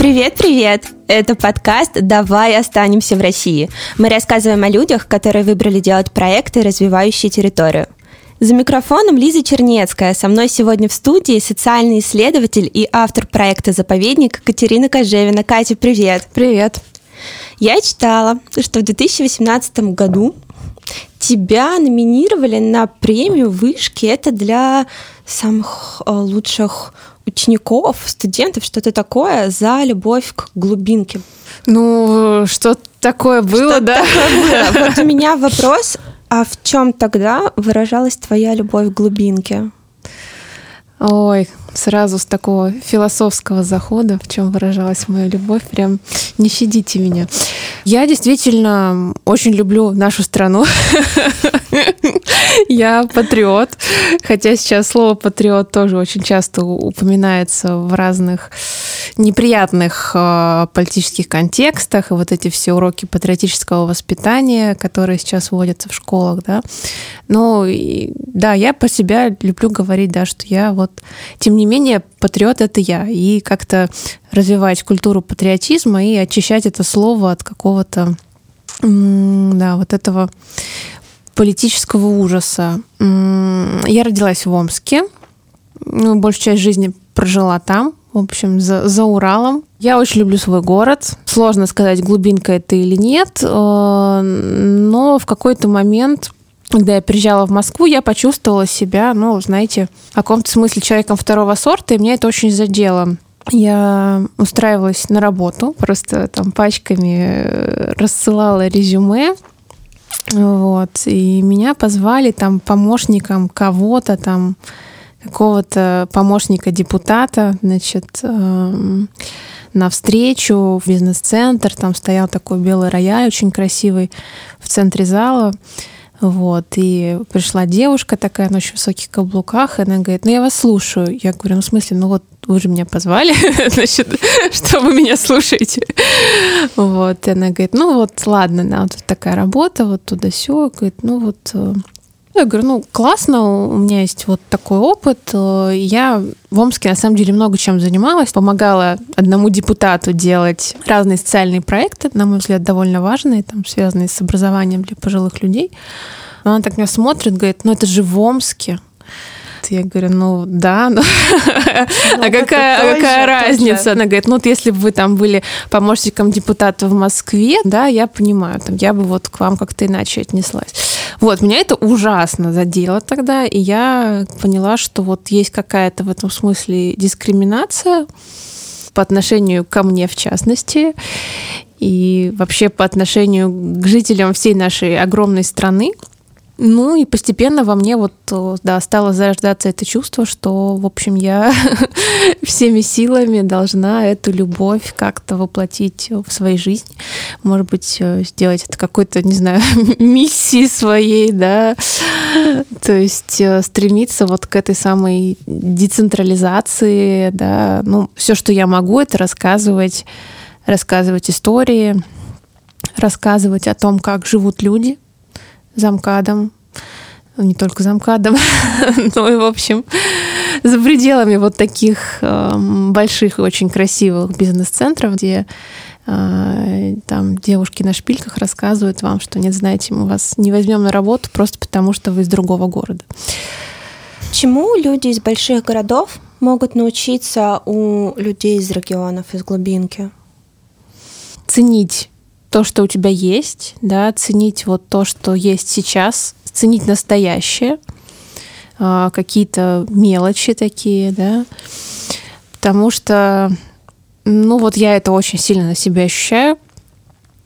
Привет-привет! Это подкаст «Давай останемся в России». Мы рассказываем о людях, которые выбрали делать проекты, развивающие территорию. За микрофоном Лиза Чернецкая. Со мной сегодня в студии социальный исследователь и автор проекта «Заповедник» Катерина Кожевина. Катя, привет! Привет! Я читала, что в 2018 году тебя номинировали на премию вышки. Это для самых э, лучших учеников, студентов, что-то такое за любовь к глубинке. Ну, что такое было, что да? Такое было. Вот у меня вопрос, а в чем тогда выражалась твоя любовь к глубинке? Ой, сразу с такого философского захода, в чем выражалась моя любовь, прям не щадите меня. Я действительно очень люблю нашу страну. Я патриот, хотя сейчас слово патриот тоже очень часто упоминается в разных неприятных э, политических контекстах, и вот эти все уроки патриотического воспитания, которые сейчас вводятся в школах, да. Ну, и, да, я по себя люблю говорить, да, что я вот, тем не менее, патриот — это я, и как-то развивать культуру патриотизма и очищать это слово от какого-то, да, вот этого политического ужаса. Я родилась в Омске, ну, большую часть жизни прожила там, в общем, за, за Уралом. Я очень люблю свой город. Сложно сказать, глубинка это или нет, э, но в какой-то момент когда я приезжала в Москву, я почувствовала себя, ну, знаете, в каком-то смысле человеком второго сорта, и меня это очень задело. Я устраивалась на работу, просто там пачками э, рассылала резюме, вот, и меня позвали там помощником кого-то там, какого-то помощника депутата, значит, эм, на встречу в бизнес-центр. Там стоял такой белый рояль, очень красивый, в центре зала. Вот, и пришла девушка такая на очень высоких каблуках, и она говорит, ну я вас слушаю. Я говорю, ну в смысле, ну вот вы же меня позвали, значит, что вы меня слушаете? Вот, и она говорит, ну вот, ладно, да, вот такая работа, вот туда-сё. Говорит, ну вот, э, я говорю, ну, классно, у меня есть вот такой опыт. Э, я в Омске, на самом деле, много чем занималась. Помогала одному депутату делать разные социальные проекты, на мой взгляд, довольно важные, там, связанные с образованием для пожилых людей. Она так меня смотрит, говорит, ну, это же в Омске. Я говорю, ну да, но... ну, а какая, какая разница? Она говорит, ну вот если бы вы там были помощником депутата в Москве, да, я понимаю, там, я бы вот к вам как-то иначе отнеслась. Вот, меня это ужасно задело тогда, и я поняла, что вот есть какая-то в этом смысле дискриминация по отношению ко мне в частности, и вообще по отношению к жителям всей нашей огромной страны. Ну и постепенно во мне вот, да, стало зарождаться это чувство, что, в общем, я всеми силами должна эту любовь как-то воплотить в своей жизни. Может быть, э, сделать это какой-то, не знаю, миссией своей, да. То есть э, стремиться вот к этой самой децентрализации, да. Ну, все, что я могу, это рассказывать, рассказывать истории, рассказывать о том, как живут люди – замкадом, не только замкадом, но и, в общем, за пределами вот таких э, больших и очень красивых бизнес-центров, где э, там девушки на шпильках рассказывают вам, что нет, знаете, мы вас не возьмем на работу просто потому, что вы из другого города. Чему люди из больших городов могут научиться у людей из регионов, из глубинки? Ценить то, что у тебя есть, да, ценить вот то, что есть сейчас, ценить настоящее, а, какие-то мелочи такие, да, потому что, ну вот я это очень сильно на себя ощущаю,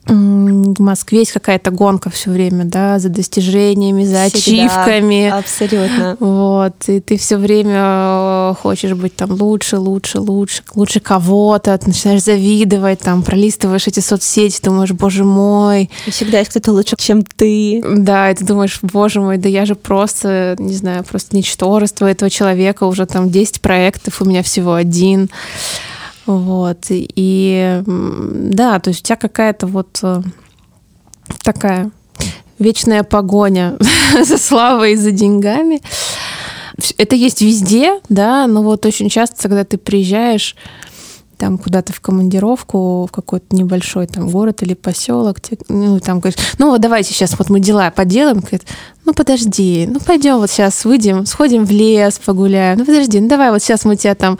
в Москве есть какая-то гонка все время, да, за достижениями, за Всегда, ачивками. Абсолютно. Вот. И ты все время э, хочешь быть там лучше, лучше, лучше, лучше кого-то, начинаешь завидовать, там, пролистываешь эти соцсети, думаешь, боже мой. И всегда есть кто-то лучше, чем ты. Да, и ты думаешь, боже мой, да я же просто, не знаю, просто ничтожество этого человека, уже там 10 проектов, у меня всего один. Вот. И да, то есть у тебя какая-то вот э, такая вечная погоня за славой и за деньгами. Это есть везде, да, но вот очень часто, когда ты приезжаешь там куда-то в командировку в какой-то небольшой там город или поселок, ну там говоришь, ну вот давайте сейчас вот мы дела поделаем, говорит, ну подожди, ну пойдем вот сейчас выйдем, сходим в лес, погуляем, ну подожди, ну давай вот сейчас мы тебя там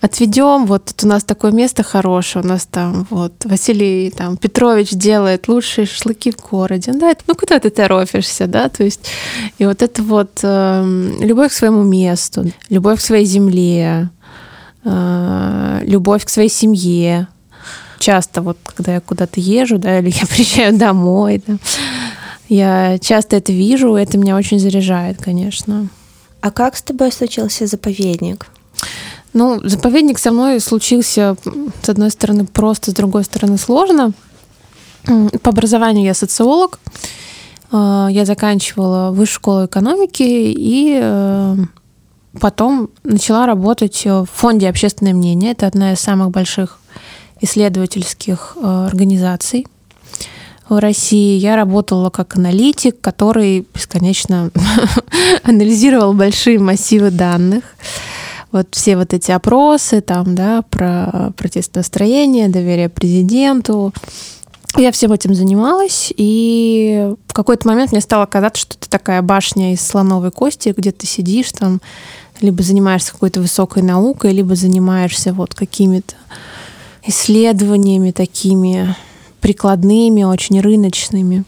отведем, вот тут у нас такое место хорошее, у нас там вот Василий там Петрович делает лучшие шашлыки в городе, ну, да, ну куда ты торопишься, да, то есть и вот это вот э, любовь к своему месту, любовь к своей земле, любовь к своей семье, часто вот когда я куда-то езжу, да, или я приезжаю домой, да, я часто это вижу, это меня очень заряжает, конечно. А как с тобой случился заповедник? Ну, заповедник со мной случился, с одной стороны, просто, с другой стороны, сложно. По образованию я социолог. А, я заканчивала высшую школу экономики и э, потом начала работать в фонде «Общественное мнение». Это одна из самых больших исследовательских э, организаций в России. Я работала как аналитик, который бесконечно анализировал большие массивы данных. Вот все вот эти опросы там, да, про протестное настроение, доверие президенту. Я всем этим занималась, и в какой-то момент мне стало казаться, что это такая башня из слоновой кости, где ты сидишь там, либо занимаешься какой-то высокой наукой, либо занимаешься вот какими-то исследованиями такими прикладными, очень рыночными.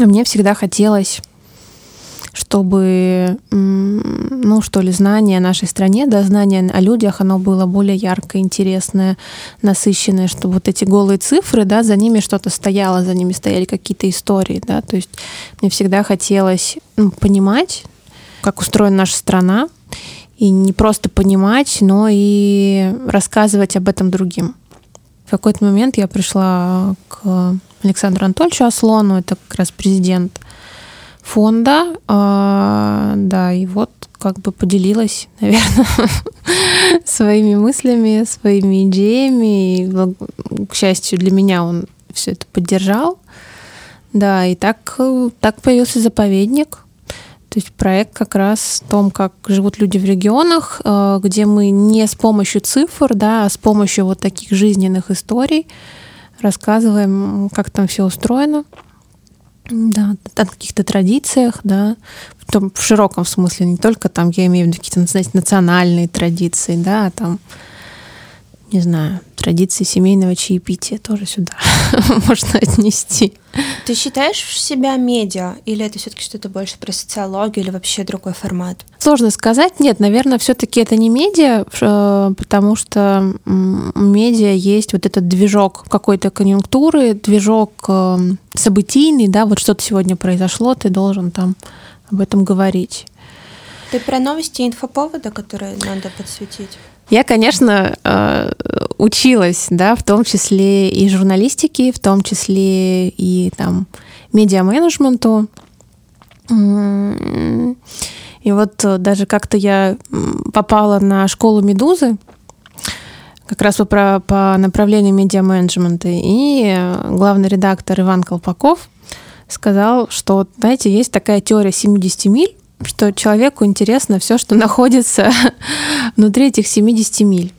А мне всегда хотелось, чтобы, ну что ли, знание о нашей стране, да, знание о людях, оно было более яркое, интересное, насыщенное, чтобы вот эти голые цифры, да, за ними что-то стояло, за ними стояли какие-то истории, да, то есть мне всегда хотелось ну, понимать, как устроена наша страна, и не просто понимать, но и рассказывать об этом другим. В какой-то момент я пришла к Александру Анатольевичу Аслону, это как раз президент фонда, а, да, и вот как бы поделилась, наверное, своими мыслями, своими идеями. И, к счастью для меня, он все это поддержал. Да, и так, так появился заповедник. То есть проект как раз о том, как живут люди в регионах, э, где мы не с помощью цифр, да, а с помощью вот таких жизненных историй рассказываем, как там все устроено, да, о каких-то традициях, да, в, том, в широком смысле, не только там, я имею в виду какие-то знаете, национальные традиции, да, а там не знаю, традиции семейного чаепития тоже сюда можно отнести. Ты считаешь себя медиа, или это все-таки что-то больше про социологию, или вообще другой формат? Сложно сказать. Нет, наверное, все-таки это не медиа, э, потому что медиа есть вот этот движок какой-то конъюнктуры, движок э, событийный, да, вот что-то сегодня произошло, ты должен там об этом говорить. Ты про новости инфоповода, которые надо подсветить? Я, конечно, э, училась, да, в том числе и журналистике, в том числе и там медиа-менеджменту. И вот даже как-то я попала на школу «Медузы», как раз по, по направлению медиа-менеджмента, и главный редактор Иван Колпаков сказал, что, знаете, есть такая теория 70 миль, что человеку интересно все, что находится внутри этих 70 миль.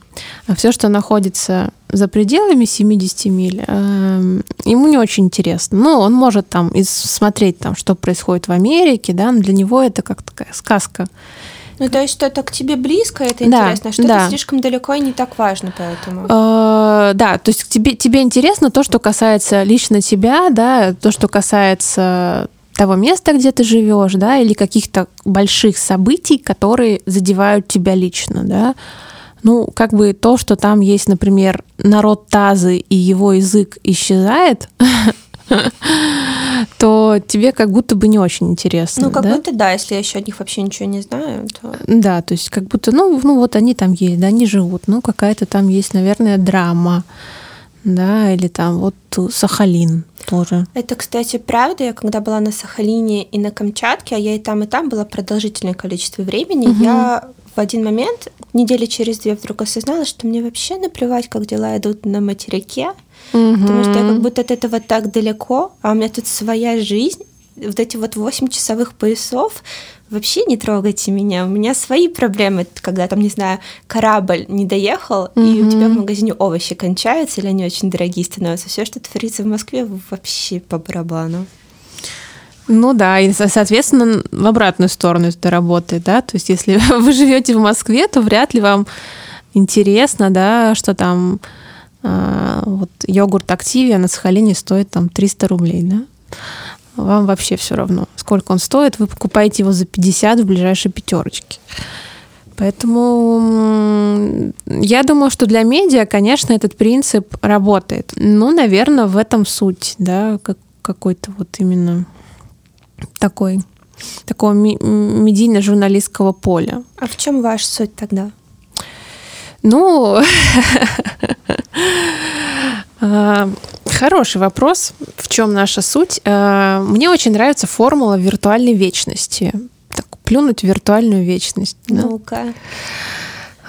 А все, что находится за пределами 70 миль, эм, ему не очень интересно. Ну, он может там смотреть, там, что происходит в Америке, да, но для него это как такая сказка. Ну, то есть что-то к тебе близко, это да, интересно, а что-то да. слишком далеко и не так важно поэтому. Э, да, то есть тебе, тебе интересно то, что касается лично тебя, да, то, что касается того места, где ты живешь, да, или каких-то больших событий, которые задевают тебя лично, да. Ну, как бы то, что там есть, например, народ Тазы и его язык исчезает, то тебе как будто бы не очень интересно. Ну, как да? будто да, если я еще о них вообще ничего не знаю, то... Да, то есть как будто, ну, ну вот они там есть, да, они живут, ну, какая-то там есть, наверное, драма, да, или там вот Сахалин тоже. Это, кстати, правда. Я когда была на Сахалине и на Камчатке, а я и там, и там была продолжительное количество времени, угу. я в один момент, недели через две, вдруг осознала, что мне вообще наплевать, как дела идут на материке, угу. потому что я как будто от этого так далеко, а у меня тут своя жизнь, вот эти вот 8 часовых поясов вообще не трогайте меня, у меня свои проблемы, когда там, не знаю, корабль не доехал, mm-hmm. и у тебя в магазине овощи кончаются, или они очень дорогие становятся. Все, что творится в Москве, вообще по барабану. Ну да, и, соответственно, в обратную сторону это работает, да, то есть если вы живете в Москве, то вряд ли вам интересно, да, что там э, вот йогурт Активия на Сахалине стоит там 300 рублей, да, вам вообще все равно, сколько он стоит, вы покупаете его за 50 в ближайшей пятерочке. Поэтому я думаю, что для медиа, конечно, этот принцип работает. Ну, наверное, в этом суть, да, как какой-то вот именно такой такого медийно-журналистского поля. А в чем ваша суть тогда? Ну, а, хороший вопрос. В чем наша суть? А, мне очень нравится формула виртуальной вечности. Так, плюнуть в виртуальную вечность. Ну-ка. Да?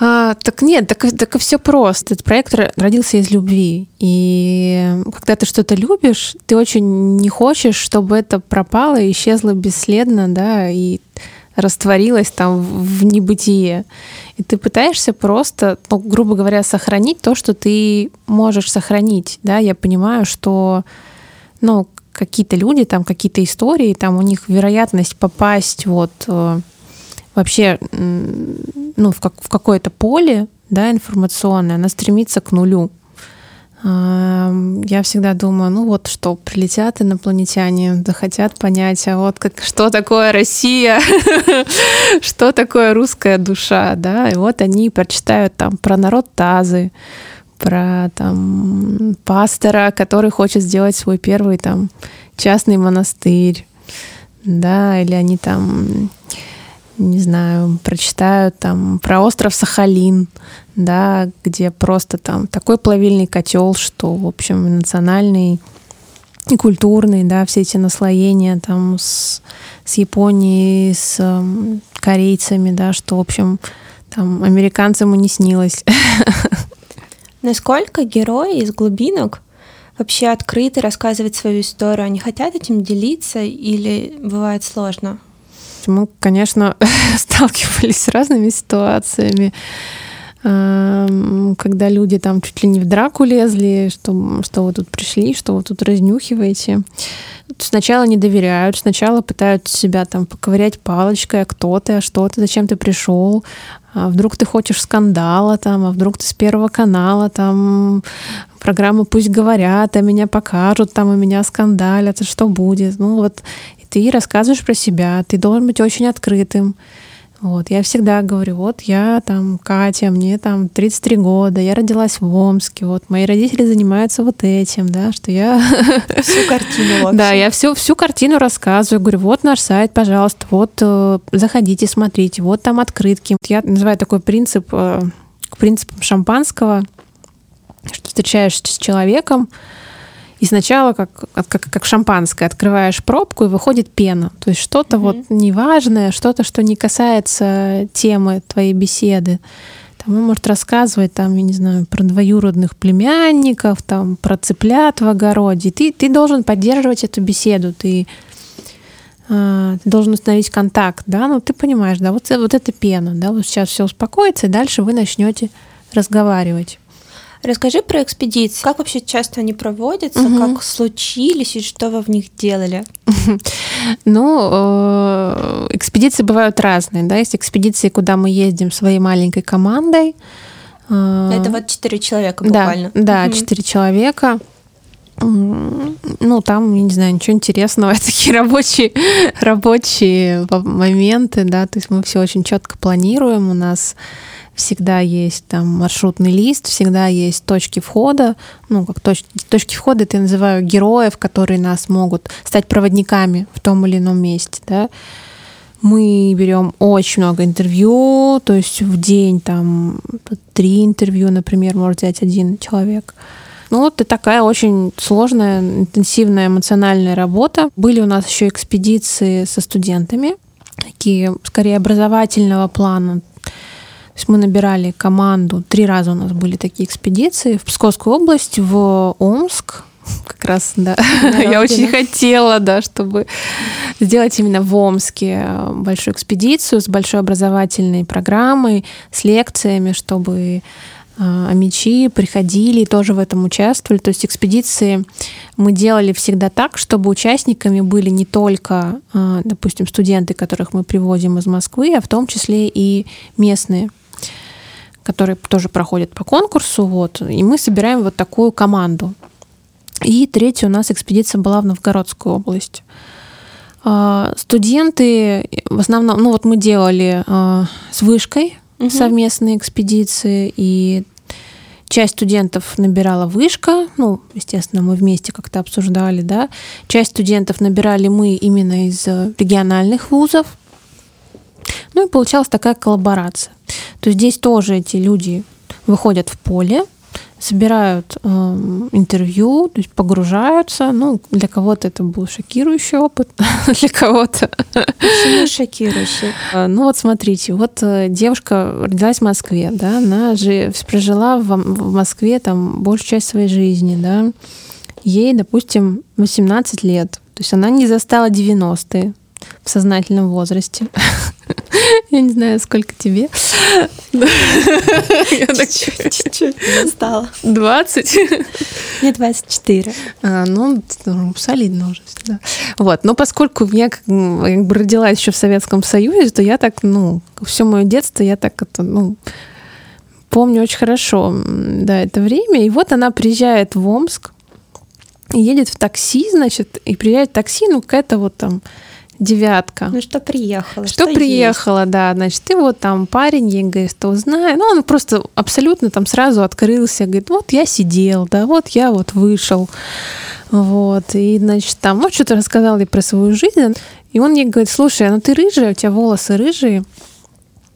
А, так нет, так, так все просто. Этот проект родился из любви. И когда ты что-то любишь, ты очень не хочешь, чтобы это пропало и исчезло бесследно, да, и растворилось там в небытие. И ты пытаешься просто, ну, грубо говоря, сохранить то, что ты можешь сохранить. Да? Я понимаю, что ну, какие-то люди, там какие-то истории, там у них вероятность попасть вот э, вообще ну, в, как, в какое-то поле да, информационное, она стремится к нулю. Я всегда думаю, ну вот что, прилетят инопланетяне, захотят понять, а вот как, что такое Россия, что такое русская душа, да, и вот они прочитают там про народ Тазы, про там пастора, который хочет сделать свой первый там частный монастырь, да, или они там не знаю, прочитают там про остров Сахалин, да, где просто там такой плавильный котел, что, в общем, национальный и культурный, да, все эти наслоения там с, с Японией, с э, корейцами, да, что, в общем, там американцам и не снилось. Насколько герои из глубинок вообще открыты рассказывать свою историю? Они хотят этим делиться или бывает сложно? Мы, конечно, сталкивались с разными ситуациями, когда люди там чуть ли не в драку лезли, что, что вы тут пришли, что вы тут разнюхиваете. Сначала не доверяют, сначала пытаются себя там поковырять палочкой, а кто ты, а что ты, зачем ты пришел, а вдруг ты хочешь скандала там, а вдруг ты с Первого канала там, программа «Пусть говорят», а меня покажут, там, и меня скандалят, а что будет? Ну вот ты рассказываешь про себя, ты должен быть очень открытым. Вот, я всегда говорю, вот я там Катя, мне там 33 года, я родилась в Омске, вот мои родители занимаются вот этим, да, что я... Всю картину вообще. Да, я всю, всю картину рассказываю, говорю, вот наш сайт, пожалуйста, вот э, заходите, смотрите, вот там открытки. Я называю такой принцип, э, принципом шампанского, что встречаешься с человеком, и сначала, как, как, как шампанское, открываешь пробку, и выходит пена. То есть что-то mm-hmm. вот неважное, что-то, что не касается темы твоей беседы. Там он может рассказывать, там, я не знаю, про двоюродных племянников, там, про цыплят в огороде. Ты, ты должен поддерживать эту беседу, ты, э, ты должен установить контакт, да, ну ты понимаешь, да, вот, вот это пена, да, вот сейчас все успокоится, и дальше вы начнете разговаривать. Расскажи про экспедиции. Как вообще часто они проводятся, угу. как случились и что вы в них делали? Ну, э, экспедиции бывают разные. Да? Есть экспедиции, куда мы ездим своей маленькой командой. Э, Это вот четыре человека буквально. Да, четыре человека. Ну, там, я не знаю, ничего интересного, такие рабочие, рабочие моменты, да, то есть мы все очень четко планируем, у нас всегда есть там маршрутный лист, всегда есть точки входа, ну, как точ, точки входа, это я называю героев, которые нас могут стать проводниками в том или ином месте, да. Мы берем очень много интервью, то есть в день там три интервью, например, может взять один человек. Ну, вот и такая очень сложная, интенсивная эмоциональная работа. Были у нас еще экспедиции со студентами, такие скорее образовательного плана, то есть мы набирали команду, три раза у нас были такие экспедиции. В Псковскую область, в Омск, как раз, да, я очень хотела, да, чтобы сделать именно в Омске большую экспедицию с большой образовательной программой, с лекциями, чтобы а мечи приходили и тоже в этом участвовали. То есть экспедиции мы делали всегда так, чтобы участниками были не только, а, допустим, студенты, которых мы привозим из Москвы, а в том числе и местные которые тоже проходят по конкурсу. Вот, и мы собираем вот такую команду. И третья у нас экспедиция была в Новгородскую область. А, студенты в основном, ну вот мы делали с вышкой угу. совместные экспедиции, и часть студентов набирала вышка, ну, естественно, мы вместе как-то обсуждали, да, часть студентов набирали мы именно из региональных вузов, ну и получалась такая коллаборация. То здесь тоже эти люди выходят в поле, собирают э, интервью, то есть погружаются. Ну, для кого-то это был шокирующий опыт, для кого-то... Почему шокирующий? Э, ну вот смотрите, вот э, девушка родилась в Москве, да, она же прожила в, в Москве там большую часть своей жизни, да, ей, допустим, 18 лет, то есть она не застала 90-е, в сознательном возрасте. Я не знаю, сколько тебе. Чуть-чуть стало. 20? Мне 24. А, ну, солидно уже. Да. Вот. Но поскольку я как, бы родилась еще в Советском Союзе, то я так, ну, все мое детство я так это, ну, помню очень хорошо, да, это время. И вот она приезжает в Омск, едет в такси, значит, и приезжает в такси, ну, какая-то вот там девятка. Ну что приехала? Что, что приехала, есть? да. Значит, ты вот там парень, ей говорит, что узнаю. Ну, он просто абсолютно там сразу открылся, говорит, вот я сидел, да, вот я вот вышел. Вот, и, значит, там, ну, что-то рассказал ей про свою жизнь. И он ей говорит, слушай, ну ты рыжая, у тебя волосы рыжие.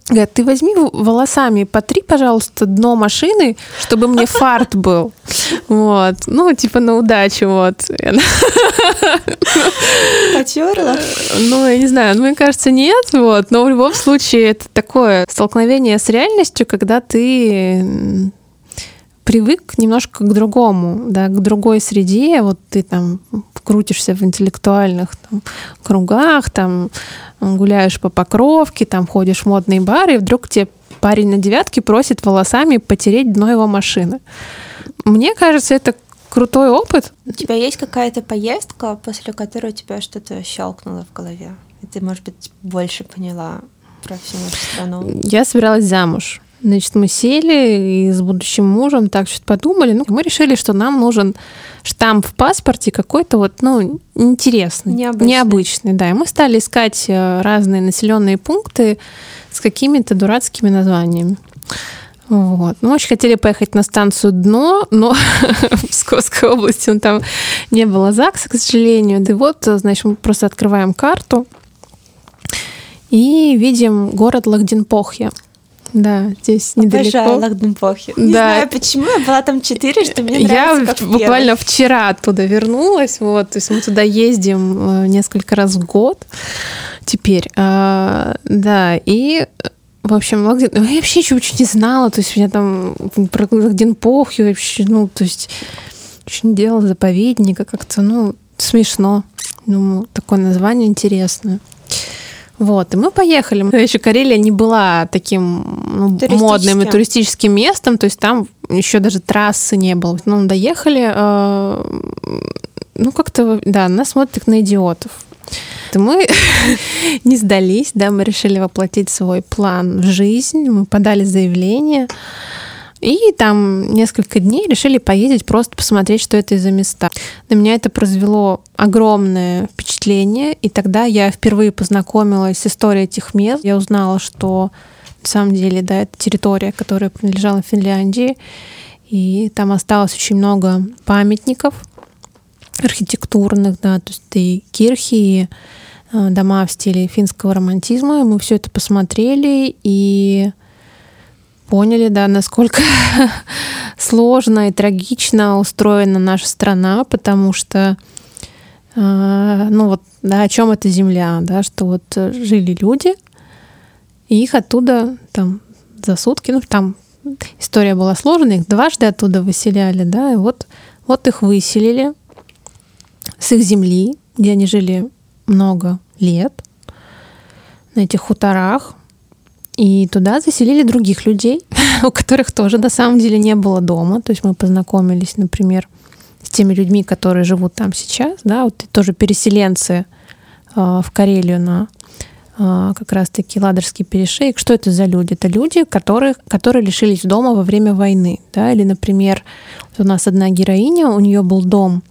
Говорят, ты возьми волосами, потри, пожалуйста, дно машины, чтобы мне фарт был. Вот. Ну, типа на удачу, вот. Потерла? Ну, я не знаю, ну, мне кажется, нет, вот. Но в любом случае это такое столкновение с реальностью, когда ты привык немножко к другому, да, к другой среде, вот ты там крутишься в интеллектуальных там, кругах, там гуляешь по покровке, там ходишь в модные бары, и вдруг тебе парень на девятке просит волосами потереть дно его машины. Мне кажется, это крутой опыт. У тебя есть какая-то поездка, после которой у тебя что-то щелкнуло в голове? И ты, может быть, больше поняла про всю нашу страну? Я собиралась замуж. Значит, мы сели и с будущим мужем так что-то подумали. Ну, мы решили, что нам нужен штамп в паспорте какой-то вот, ну, интересный, необычный. необычный, да. И мы стали искать э, разные населенные пункты с какими-то дурацкими названиями. Вот. Мы очень хотели поехать на станцию Дно, но в Псковской области он там не было ЗАГСа, к сожалению. Да и вот, значит, мы просто открываем карту и видим город Лахденпохья. Да, здесь недалеко. Обожаю Лахденпохи. Не да. знаю, почему я была там четыре, что мне нравится, Я как буквально первый. вчера оттуда вернулась, вот, то есть мы туда ездим э, несколько раз в год теперь, а, да, и в общем, Лагден... я вообще еще очень не знала, то есть у меня там про Лахденпохью вообще, ну, то есть очень делала заповедника как-то, ну, смешно. Ну, такое название интересное. Вот, и мы поехали. Еще Карелия не была таким ну, модным и туристическим местом, то есть там еще даже трассы не было. Ну, доехали, э, ну, как-то, да, нас смотрят на идиотов. Мы не сдались, да, мы решили воплотить свой план в жизнь, мы подали заявление. И там несколько дней решили поездить, просто посмотреть, что это за места. На меня это произвело огромное впечатление, и тогда я впервые познакомилась с историей этих мест. Я узнала, что на самом деле, да, это территория, которая принадлежала Финляндии, и там осталось очень много памятников архитектурных, да, то есть и кирхи, и э, дома в стиле финского романтизма. Мы все это посмотрели, и поняли, да, насколько сложно и трагично устроена наша страна, потому что, э, ну вот, да, о чем эта земля, да, что вот жили люди, и их оттуда там за сутки, ну там история была сложная, их дважды оттуда выселяли, да, и вот, вот их выселили, с их земли, где они жили много лет, на этих хуторах. И туда заселили других людей, у которых тоже на самом деле не было дома. То есть мы познакомились, например, с теми людьми, которые живут там сейчас, да, вот тоже переселенцы э, в Карелию на э, как раз-таки Ладожский перешейк. Что это за люди? Это люди, которые, которые лишились дома во время войны, да, или, например, у нас одна героиня, у нее был дом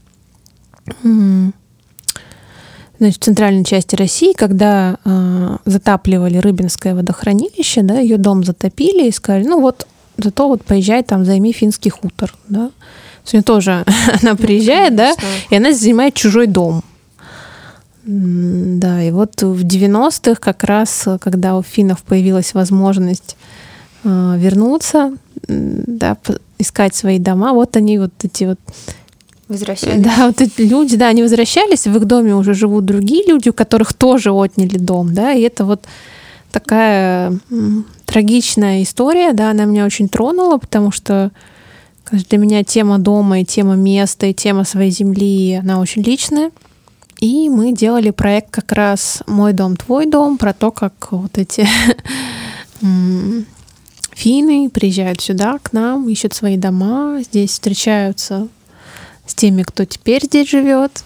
значит, в центральной части России, когда э, затапливали Рыбинское водохранилище, да, ее дом затопили и сказали, ну вот, зато вот поезжай там, займи финский хутор, да. То есть тоже она приезжает, да, и она занимает чужой дом. Да, и вот в 90-х как раз, когда у финнов появилась возможность э, вернуться, да, искать свои дома, вот они вот эти вот Возвращались. Да, вот эти люди, да, они возвращались, в их доме уже живут другие люди, у которых тоже отняли дом, да, и это вот такая трагичная история, да, она меня очень тронула, потому что для меня тема дома и тема места и тема своей земли, она очень личная. И мы делали проект как раз «Мой дом, твой дом», про то, как вот эти финны приезжают сюда к нам, ищут свои дома, здесь встречаются с теми, кто теперь здесь живет.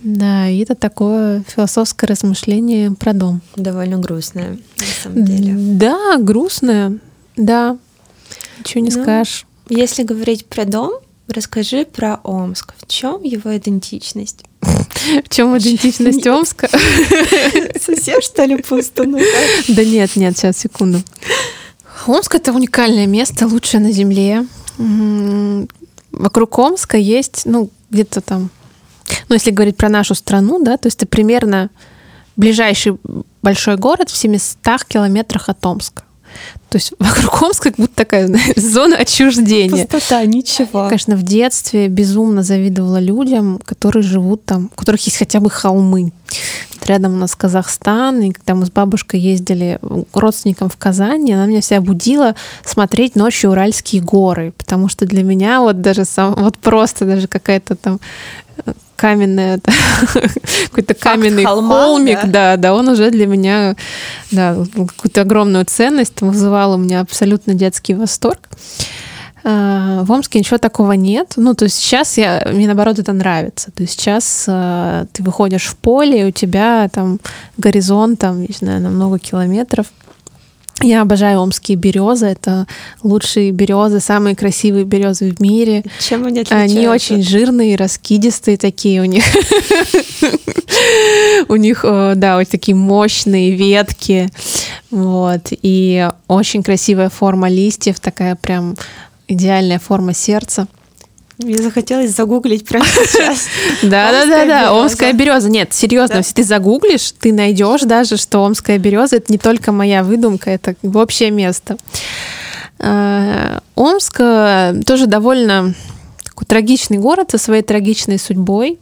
Да, и это такое философское размышление про дом. Довольно грустное, на самом деле. Да, грустное, да. Ничего не ну, скажешь. Если говорить про дом, расскажи про Омск. В чем его идентичность? В чем идентичность Омска? Совсем, что ли, пусто? Да нет, нет, сейчас, секунду. Омск — это уникальное место, лучшее на Земле вокруг Омска есть, ну, где-то там, ну, если говорить про нашу страну, да, то есть это примерно ближайший большой город в 700 километрах от Омска. То есть вокруг Омска как будто такая знаешь, зона отчуждения. Пустота, ничего. Конечно, в детстве безумно завидовала людям, которые живут там, у которых есть хотя бы холмы. Вот рядом у нас Казахстан, и когда мы с бабушкой ездили к родственникам в Казани, она меня вся будила смотреть ночью Уральские горы, потому что для меня вот даже сам, вот просто даже какая-то там каменная, какой-то каменный холма, холмик, да? да, да, он уже для меня, да, какую-то огромную ценность вызывал у меня абсолютно детский восторг. А, в Омске ничего такого нет. Ну, то есть сейчас я, мне наоборот это нравится. То есть сейчас э, ты выходишь в поле, и у тебя там горизонт, там, не знаю, на много километров. Я обожаю омские березы. Это лучшие березы, самые красивые березы в мире. Чем они отличаются? Они очень жирные, раскидистые такие у них. У них, э, да, вот такие мощные ветки. Вот. И очень красивая форма листьев, такая прям идеальная форма сердца. Мне захотелось загуглить прямо сейчас. Да, да, да, да. Омская береза. Нет, серьезно, если ты загуглишь, ты найдешь даже, что Омская береза это не только моя выдумка, это общее место. А, Омск э, тоже довольно такой трагичный город со своей трагичной судьбой.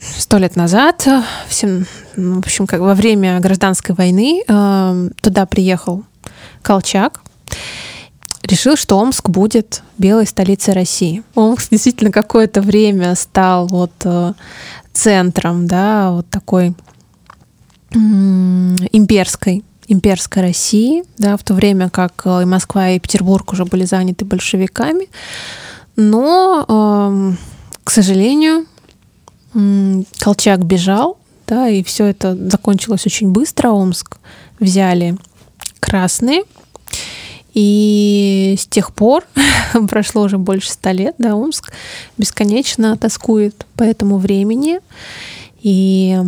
Сто лет назад, всем, в общем, как во время гражданской войны, э, туда приехал Колчак решил, что Омск будет белой столицей России. Омск действительно какое-то время стал вот э, центром, да, вот такой имперской имперской России, да, в то время как э, и Москва, и Петербург уже были заняты большевиками. Но, э, к сожалению, Колчак бежал, да, и все это закончилось очень быстро. Омск взяли красные, и с тех пор, прошло уже больше ста лет, да, Омск бесконечно тоскует по этому времени. И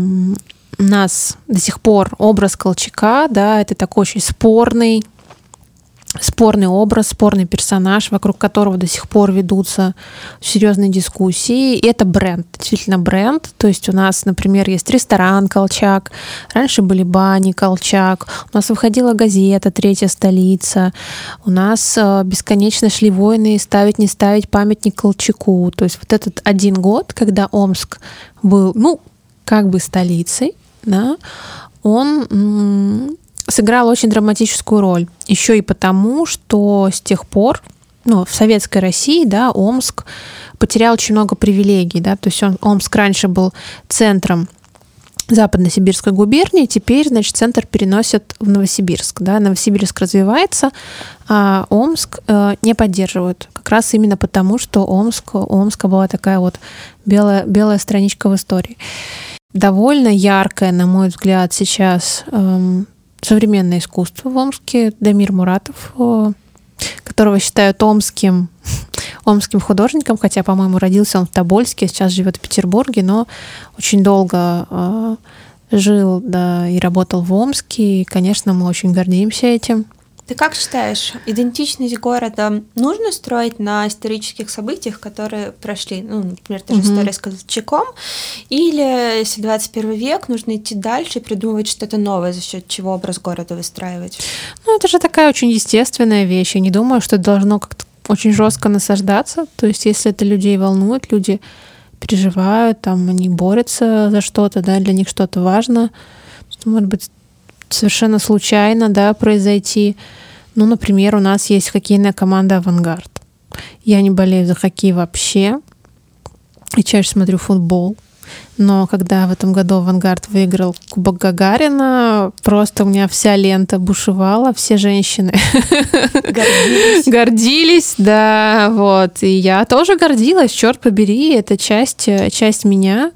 нас до сих пор образ Колчака, да, это такой очень спорный спорный образ, спорный персонаж, вокруг которого до сих пор ведутся серьезные дискуссии. И это бренд, действительно бренд. То есть у нас, например, есть ресторан Колчак, раньше были бани Колчак, у нас выходила газета «Третья столица», у нас э, бесконечно шли войны ставить, не ставить памятник Колчаку. То есть вот этот один год, когда Омск был, ну, как бы столицей, да, он сыграл очень драматическую роль. Еще и потому, что с тех пор ну, в советской России, да, Омск потерял очень много привилегий, да, то есть он, Омск раньше был центром Западно-Сибирской губернии, теперь, значит, центр переносят в Новосибирск. Да? Новосибирск развивается, а Омск э, не поддерживают. Как раз именно потому, что Омск, у Омска была такая вот белая, белая страничка в истории. Довольно яркое, на мой взгляд, сейчас э, современное искусство в Омске. Дамир Муратов, э, которого считают омским омским художником, хотя, по-моему, родился он в Тобольске, сейчас живет в Петербурге, но очень долго э, жил да, и работал в Омске, и, конечно, мы очень гордимся этим. Ты как считаешь, идентичность города нужно строить на исторических событиях, которые прошли? Ну, например, та же mm-hmm. история с Казачаком. Или, если 21 век, нужно идти дальше и придумывать что-то новое, за счет чего образ города выстраивать? Ну, это же такая очень естественная вещь. Я не думаю, что это должно как-то очень жестко насаждаться. То есть, если это людей волнует, люди переживают, там они борются за что-то, да, для них что-то важно, что может быть совершенно случайно, да, произойти. Ну, например, у нас есть хоккейная команда «Авангард». Я не болею за хоккей вообще, и чаще смотрю футбол. Но когда в этом году «Авангард» выиграл Кубок Гагарина, просто у меня вся лента бушевала, все женщины гордились. гордились, да, вот. И я тоже гордилась, черт побери, это часть, часть меня.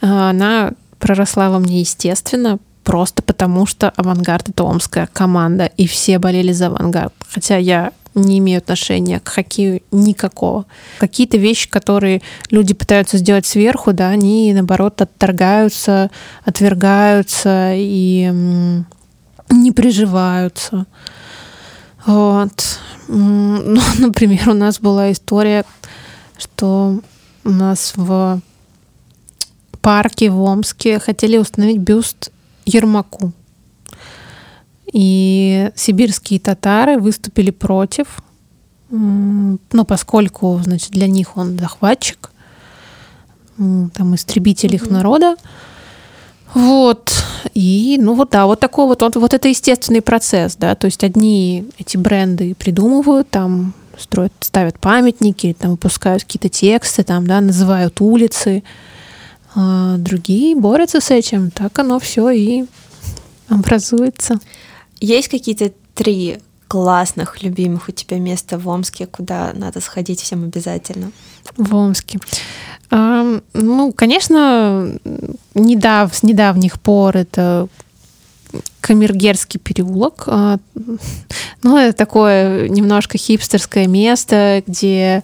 Она проросла во мне естественно, просто потому что «Авангард» — это омская команда, и все болели за «Авангард». Хотя я не имею отношения к хоккею никакого. Какие-то вещи, которые люди пытаются сделать сверху, да, они, наоборот, отторгаются, отвергаются и не приживаются. Вот. Ну, например, у нас была история, что у нас в парке в Омске хотели установить бюст Ермаку. И сибирские татары выступили против, ну, поскольку, значит, для них он захватчик, там, истребитель их народа. Вот. И, ну вот да, вот такой вот, вот, вот это естественный процесс, да, то есть одни эти бренды придумывают, там, строят, ставят памятники, там, выпускают какие-то тексты, там, да, называют улицы, а другие борются с этим, так оно все и образуется. Есть какие-то три классных, любимых у тебя места в Омске, куда надо сходить всем обязательно? В Омске. Ну, конечно, недав, с недавних пор это Камергерский переулок. А, ну, это такое немножко хипстерское место, где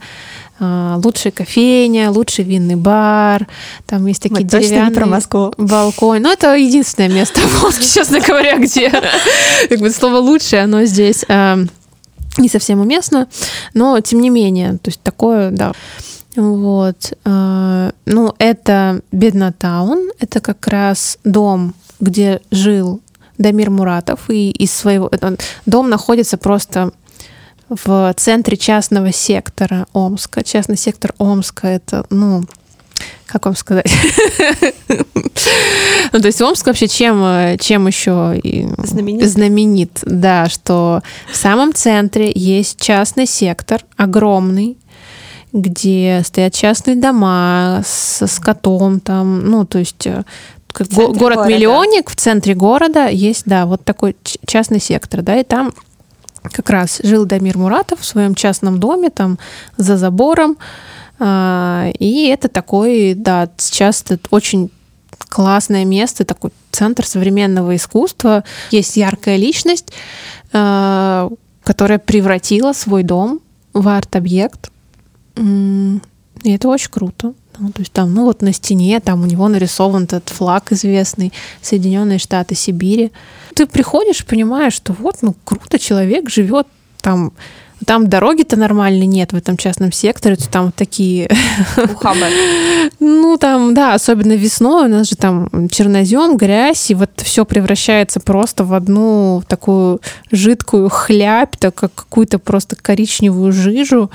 лучшая кофейня, лучший винный бар, там есть такие Мы деревянные про Москву. балконы. Ну, это единственное место в Москве, честно говоря, где как бы слово «лучшее», оно здесь а, не совсем уместно, но тем не менее, то есть такое, да. Вот. А, ну, это Беднатаун, это как раз дом, где жил Дамир Муратов, и из своего... Дом находится просто в центре частного сектора Омска. Частный сектор Омска — это, ну, как вам сказать? ну, то есть Омск вообще чем, чем еще знаменит? знаменит? Да, что в самом центре есть частный сектор, огромный, где стоят частные дома с скотом там, ну, то есть э, город-миллионник в центре города есть, да, вот такой частный сектор, да, и там как раз жил Дамир Муратов в своем частном доме, там за забором. А, и это такой, да, сейчас это очень классное место, такой центр современного искусства. Есть яркая личность, а, которая превратила свой дом в арт-объект. И это очень круто. Ну, то есть там, ну вот на стене, там у него нарисован этот флаг известный, Соединенные Штаты Сибири. Ты приходишь, понимаешь, что вот, ну круто, человек живет там там дороги-то нормальной нет в этом частном секторе, то там такие... Ухабы. ну, там, да, особенно весной у нас же там чернозем, грязь, и вот все превращается просто в одну такую жидкую хлябь, так как какую-то просто коричневую жижу.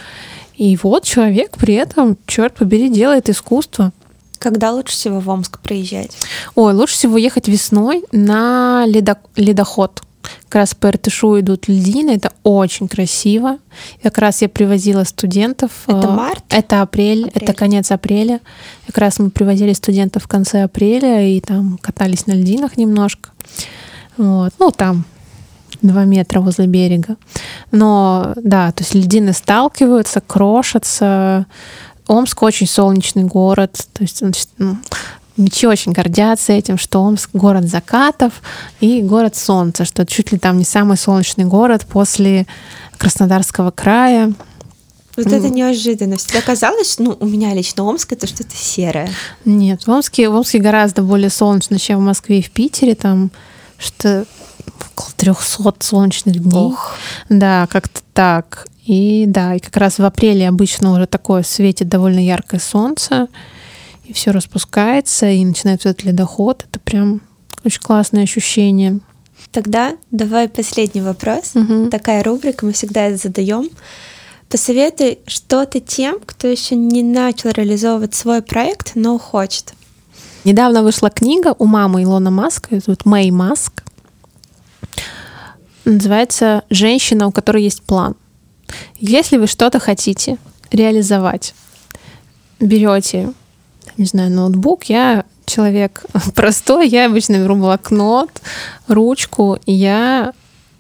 И вот человек при этом, черт побери, делает искусство. Когда лучше всего в Омск приезжать? Ой, лучше всего ехать весной на ледо... ледоход. как раз по Иртышу идут льдины, это очень красиво. Как раз я привозила студентов. Это март? Это апрель, апрель, это конец апреля. Как раз мы привозили студентов в конце апреля и там катались на льдинах немножко. Вот. Ну, там два метра возле берега. Но да, то есть льдины сталкиваются, крошатся. Омск очень солнечный город. То есть значит, ну, Мечи очень гордятся этим, что Омск — город закатов и город солнца, что чуть ли там не самый солнечный город после Краснодарского края. Вот это неожиданно. Всегда казалось, ну, у меня лично Омск это что-то серое. Нет, в Омске, в Омске гораздо более солнечно, чем в Москве и в Питере. Там что около 300 солнечных дней. Ох. Да, как-то так. И да, и как раз в апреле обычно уже такое светит довольно яркое солнце и все распускается, и начинается этот ледоход. Это прям очень классное ощущение. Тогда давай последний вопрос. Угу. Такая рубрика, мы всегда это задаем. Посоветуй что-то тем, кто еще не начал реализовывать свой проект, но хочет. Недавно вышла книга у мамы Илона Маска, зовут Мэй Маск. Называется «Женщина, у которой есть план». Если вы что-то хотите реализовать, берете не знаю, ноутбук, я человек простой, я обычно беру блокнот, ручку, и я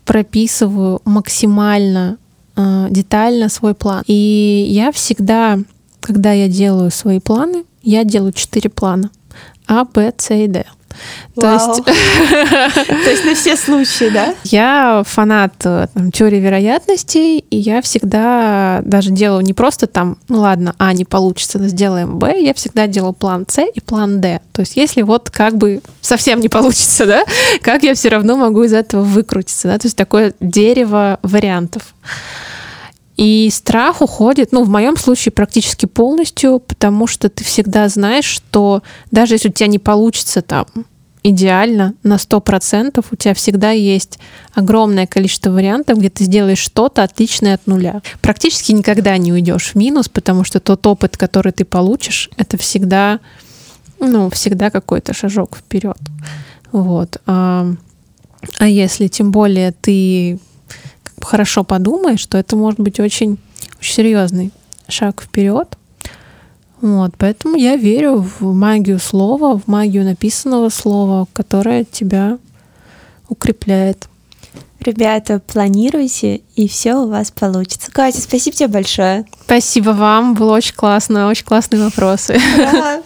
прописываю максимально э, детально свой план. И я всегда, когда я делаю свои планы, я делаю четыре плана. А, Б, С и Д. То есть... То есть на все случаи, да? Я фанат э, там, теории вероятностей, и я всегда даже делаю не просто там, ну ладно, А не получится, но сделаем Б, я всегда делаю план С и план Д. То есть если вот как бы совсем не получится, да, как я все равно могу из этого выкрутиться, да, то есть такое дерево вариантов. И страх уходит, ну, в моем случае практически полностью, потому что ты всегда знаешь, что даже если у тебя не получится там идеально на 100%, у тебя всегда есть огромное количество вариантов, где ты сделаешь что-то отличное от нуля. Практически никогда не уйдешь в минус, потому что тот опыт, который ты получишь, это всегда, ну, всегда какой-то шажок вперед. Вот. А, а если тем более ты хорошо подумаешь, то это может быть очень, очень серьезный шаг вперед. Вот, поэтому я верю в магию слова, в магию написанного слова, которое тебя укрепляет. Ребята, планируйте, и все у вас получится. Катя, спасибо тебе большое. Спасибо вам, было очень классно, очень классные вопросы. Да.